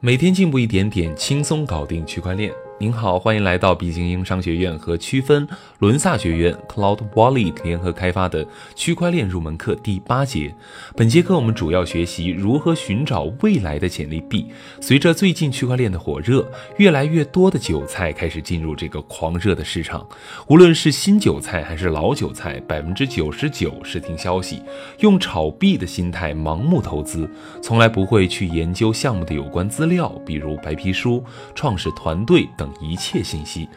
每天进步一点点，轻松搞定区块链。您好，欢迎来到毕精英商学院和区分伦萨学院 Cloud Wallet 联合开发的区块链入门课第八节。本节课我们主要学习如何寻找未来的潜力币。随着最近区块链的火热，越来越多的韭菜开始进入这个狂热的市场。无论是新韭菜还是老韭菜，百分之九十九是听消息，用炒币的心态盲目投资，从来不会去研究项目的有关资料，比如白皮书、创始团队等一切信息，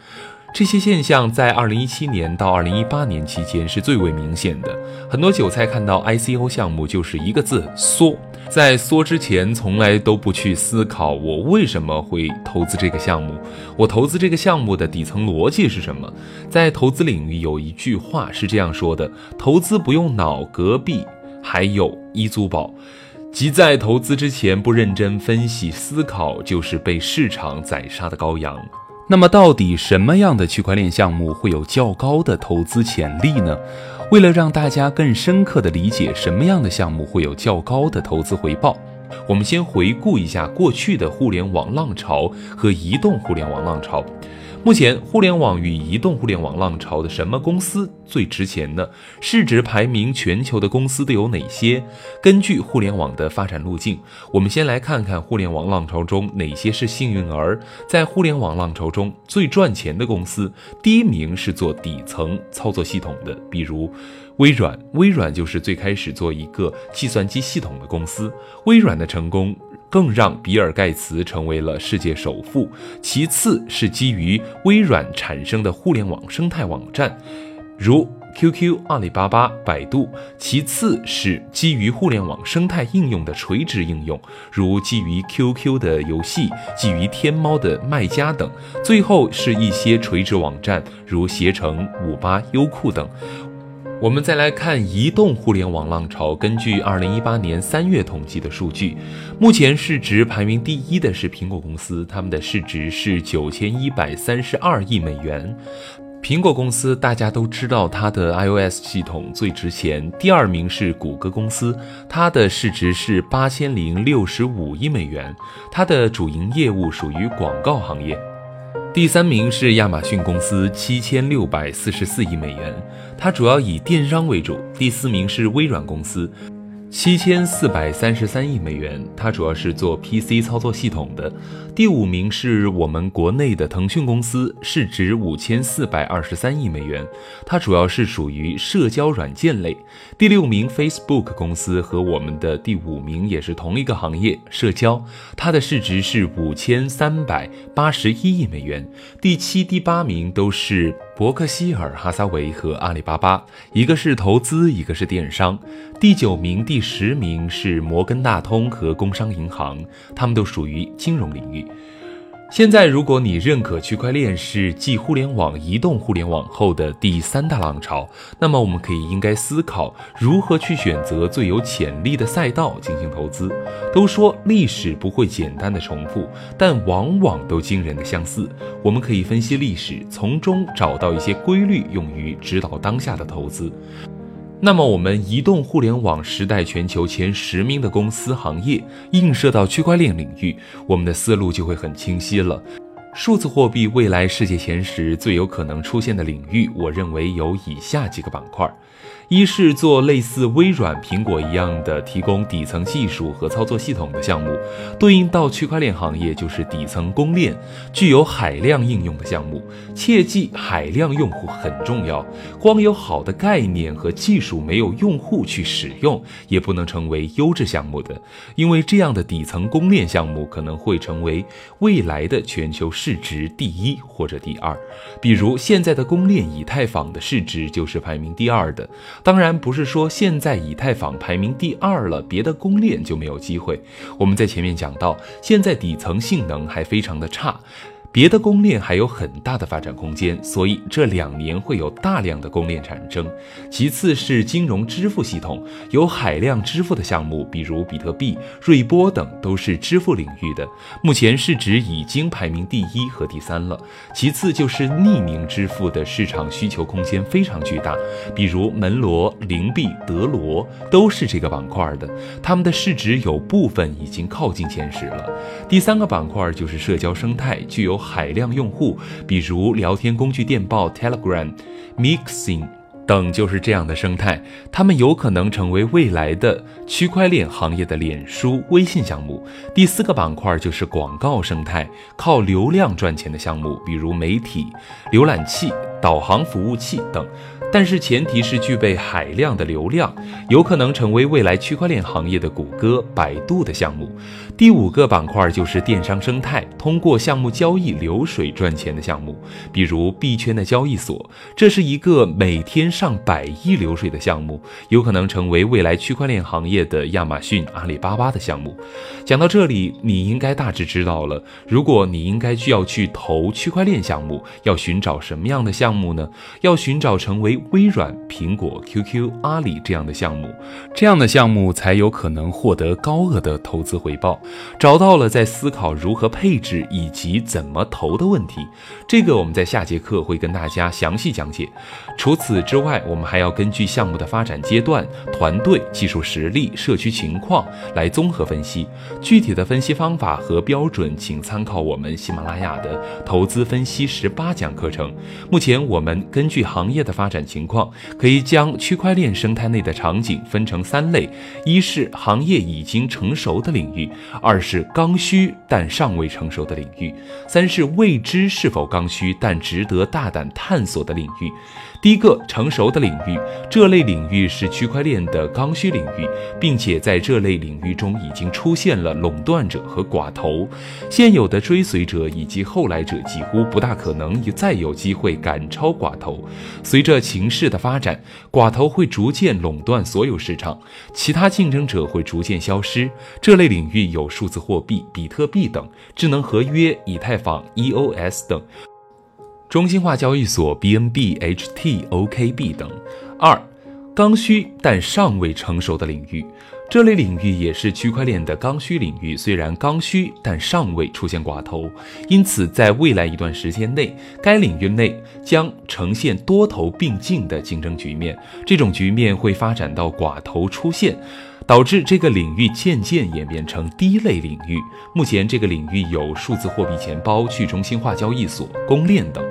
这些现象在二零一七年到二零一八年期间是最为明显的。很多韭菜看到 ICO 项目就是一个字缩，在缩之前从来都不去思考我为什么会投资这个项目，我投资这个项目的底层逻辑是什么。在投资领域有一句话是这样说的：投资不用脑，隔壁还有一租宝。即在投资之前不认真分析思考，就是被市场宰杀的羔羊。那么，到底什么样的区块链项目会有较高的投资潜力呢？为了让大家更深刻地理解什么样的项目会有较高的投资回报，我们先回顾一下过去的互联网浪潮和移动互联网浪潮。目前，互联网与移动互联网浪潮的什么公司最值钱呢？市值排名全球的公司都有哪些？根据互联网的发展路径，我们先来看看互联网浪潮中哪些是幸运儿。在互联网浪潮中最赚钱的公司，第一名是做底层操作系统的，比如微软。微软就是最开始做一个计算机系统的公司。微软的成功。更让比尔盖茨成为了世界首富。其次是基于微软产生的互联网生态网站，如 QQ、阿里巴巴、百度。其次是基于互联网生态应用的垂直应用，如基于 QQ 的游戏、基于天猫的卖家等。最后是一些垂直网站，如携程、五八、优酷等。我们再来看移动互联网浪潮。根据二零一八年三月统计的数据，目前市值排名第一的是苹果公司，他们的市值是九千一百三十二亿美元。苹果公司大家都知道，它的 iOS 系统最值钱。第二名是谷歌公司，它的市值是八千零六十五亿美元，它的主营业务属于广告行业。第三名是亚马逊公司，七千六百四十四亿美元，它主要以电商为主。第四名是微软公司。七千四百三十三亿美元，它主要是做 PC 操作系统的。第五名是我们国内的腾讯公司，市值五千四百二十三亿美元，它主要是属于社交软件类。第六名 Facebook 公司和我们的第五名也是同一个行业，社交，它的市值是五千三百八十一亿美元。第七、第八名都是。伯克希尔哈撒韦和阿里巴巴，一个是投资，一个是电商。第九名、第十名是摩根大通和工商银行，他们都属于金融领域。现在，如果你认可区块链是继互联网、移动互联网后的第三大浪潮，那么我们可以应该思考如何去选择最有潜力的赛道进行投资。都说历史不会简单的重复，但往往都惊人的相似。我们可以分析历史，从中找到一些规律，用于指导当下的投资。那么，我们移动互联网时代全球前十名的公司行业映射到区块链领域，我们的思路就会很清晰了。数字货币未来世界前十最有可能出现的领域，我认为有以下几个板块。一是做类似微软、苹果一样的提供底层技术和操作系统的项目，对应到区块链行业就是底层公链，具有海量应用的项目。切记，海量用户很重要。光有好的概念和技术，没有用户去使用，也不能成为优质项目的。因为这样的底层公链项目可能会成为未来的全球市值第一或者第二。比如现在的公链以太坊的市值就是排名第二的。当然不是说现在以太坊排名第二了，别的公链就没有机会。我们在前面讲到，现在底层性能还非常的差，别的公链还有很大的发展空间，所以这两年会有大量的公链产生。其次是金融支付系统，有海量支付的项目，比如比特币、瑞波等都是支付领域的，目前市值已经排名第一和第三了。其次就是匿名支付的市场需求空间非常巨大，比如门罗、灵币、德罗都是这个板块的，他们的市值有部分已经靠近前十了。第三个板块就是社交生态，具有海量用户，比如聊天工具电报 Telegram、Mixing 等，就是这样的生态。他们有可能成为未来的区块链行业的脸书、微信项目。第四个板块就是广告生态，靠流量赚钱的项目，比如媒体、浏览器、导航服务器等。但是前提是具备海量的流量，有可能成为未来区块链行业的谷歌、百度的项目。第五个板块就是电商生态，通过项目交易流水赚钱的项目，比如币圈的交易所，这是一个每天上百亿流水的项目，有可能成为未来区块链行业的亚马逊、阿里巴巴的项目。讲到这里，你应该大致知道了，如果你应该需要去投区块链项目，要寻找什么样的项目呢？要寻找成为微软、苹果、QQ、阿里这样的项目，这样的项目才有可能获得高额的投资回报。找到了，在思考如何配置以及怎么投的问题，这个我们在下节课会跟大家详细讲解。除此之外，我们还要根据项目的发展阶段、团队、技术实力、社区情况来综合分析。具体的分析方法和标准，请参考我们喜马拉雅的投资分析十八讲课程。目前，我们根据行业的发展情况，可以将区块链生态内的场景分成三类：一是行业已经成熟的领域。二是刚需但尚未成熟的领域，三是未知是否刚需但值得大胆探索的领域。第一个成熟的领域，这类领域是区块链的刚需领域，并且在这类领域中已经出现了垄断者和寡头，现有的追随者以及后来者几乎不大可能再有机会赶超寡头。随着情形势的发展，寡头会逐渐垄断所有市场，其他竞争者会逐渐消失。这类领域有数字货币、比特币等，智能合约、以太坊、EOS 等。中心化交易所 BNB、HT、OKB 等。二，刚需但尚未成熟的领域，这类领域也是区块链的刚需领域。虽然刚需，但尚未出现寡头，因此在未来一段时间内，该领域内将呈现多头并进的竞争局面。这种局面会发展到寡头出现。导致这个领域渐渐演变成第一类领域。目前，这个领域有数字货币钱包、去中心化交易所、公链等。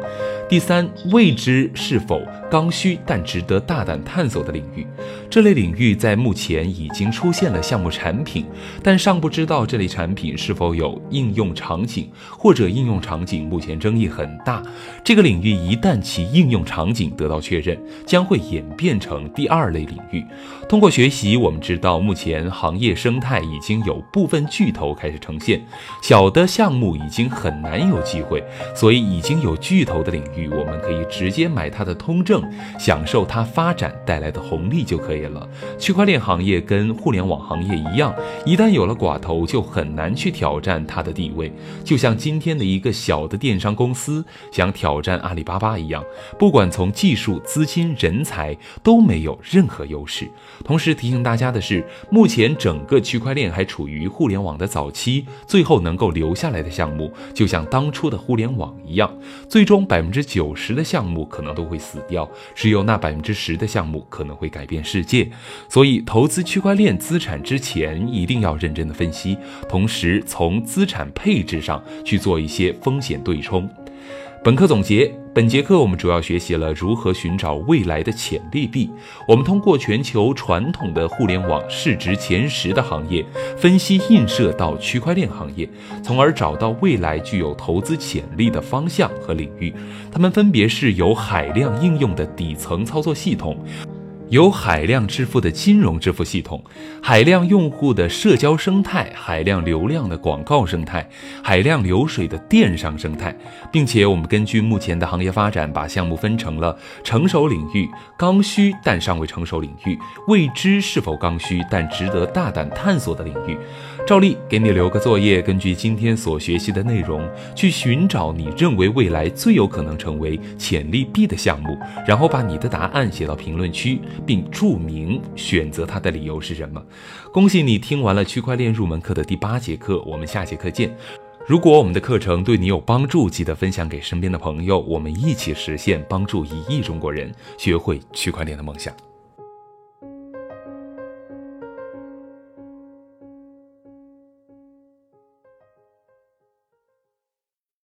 第三，未知是否刚需但值得大胆探索的领域，这类领域在目前已经出现了项目产品，但尚不知道这类产品是否有应用场景，或者应用场景目前争议很大。这个领域一旦其应用场景得到确认，将会演变成第二类领域。通过学习，我们知道目前行业生态已经有部分巨头开始呈现，小的项目已经很难有机会，所以已经有巨头的领域。我们可以直接买它的通证，享受它发展带来的红利就可以了。区块链行业跟互联网行业一样，一旦有了寡头，就很难去挑战它的地位。就像今天的一个小的电商公司想挑战阿里巴巴一样，不管从技术、资金、人才都没有任何优势。同时提醒大家的是，目前整个区块链还处于互联网的早期，最后能够留下来的项目，就像当初的互联网一样，最终百分之。九十的项目可能都会死掉，只有那百分之十的项目可能会改变世界。所以，投资区块链资产之前，一定要认真的分析，同时从资产配置上去做一些风险对冲。本课总结：本节课我们主要学习了如何寻找未来的潜力币。我们通过全球传统的互联网市值前十的行业分析，映射到区块链行业，从而找到未来具有投资潜力的方向和领域。它们分别是有海量应用的底层操作系统。有海量支付的金融支付系统，海量用户的社交生态，海量流量的广告生态，海量流水的电商生态，并且我们根据目前的行业发展，把项目分成了成熟领域、刚需但尚未成熟领域、未知是否刚需但值得大胆探索的领域。照例给你留个作业，根据今天所学习的内容，去寻找你认为未来最有可能成为潜力 B 的项目，然后把你的答案写到评论区。并注明选择它的理由是什么。恭喜你听完了区块链入门课的第八节课，我们下节课见。如果我们的课程对你有帮助，记得分享给身边的朋友，我们一起实现帮助一亿中国人学会区块链的梦想。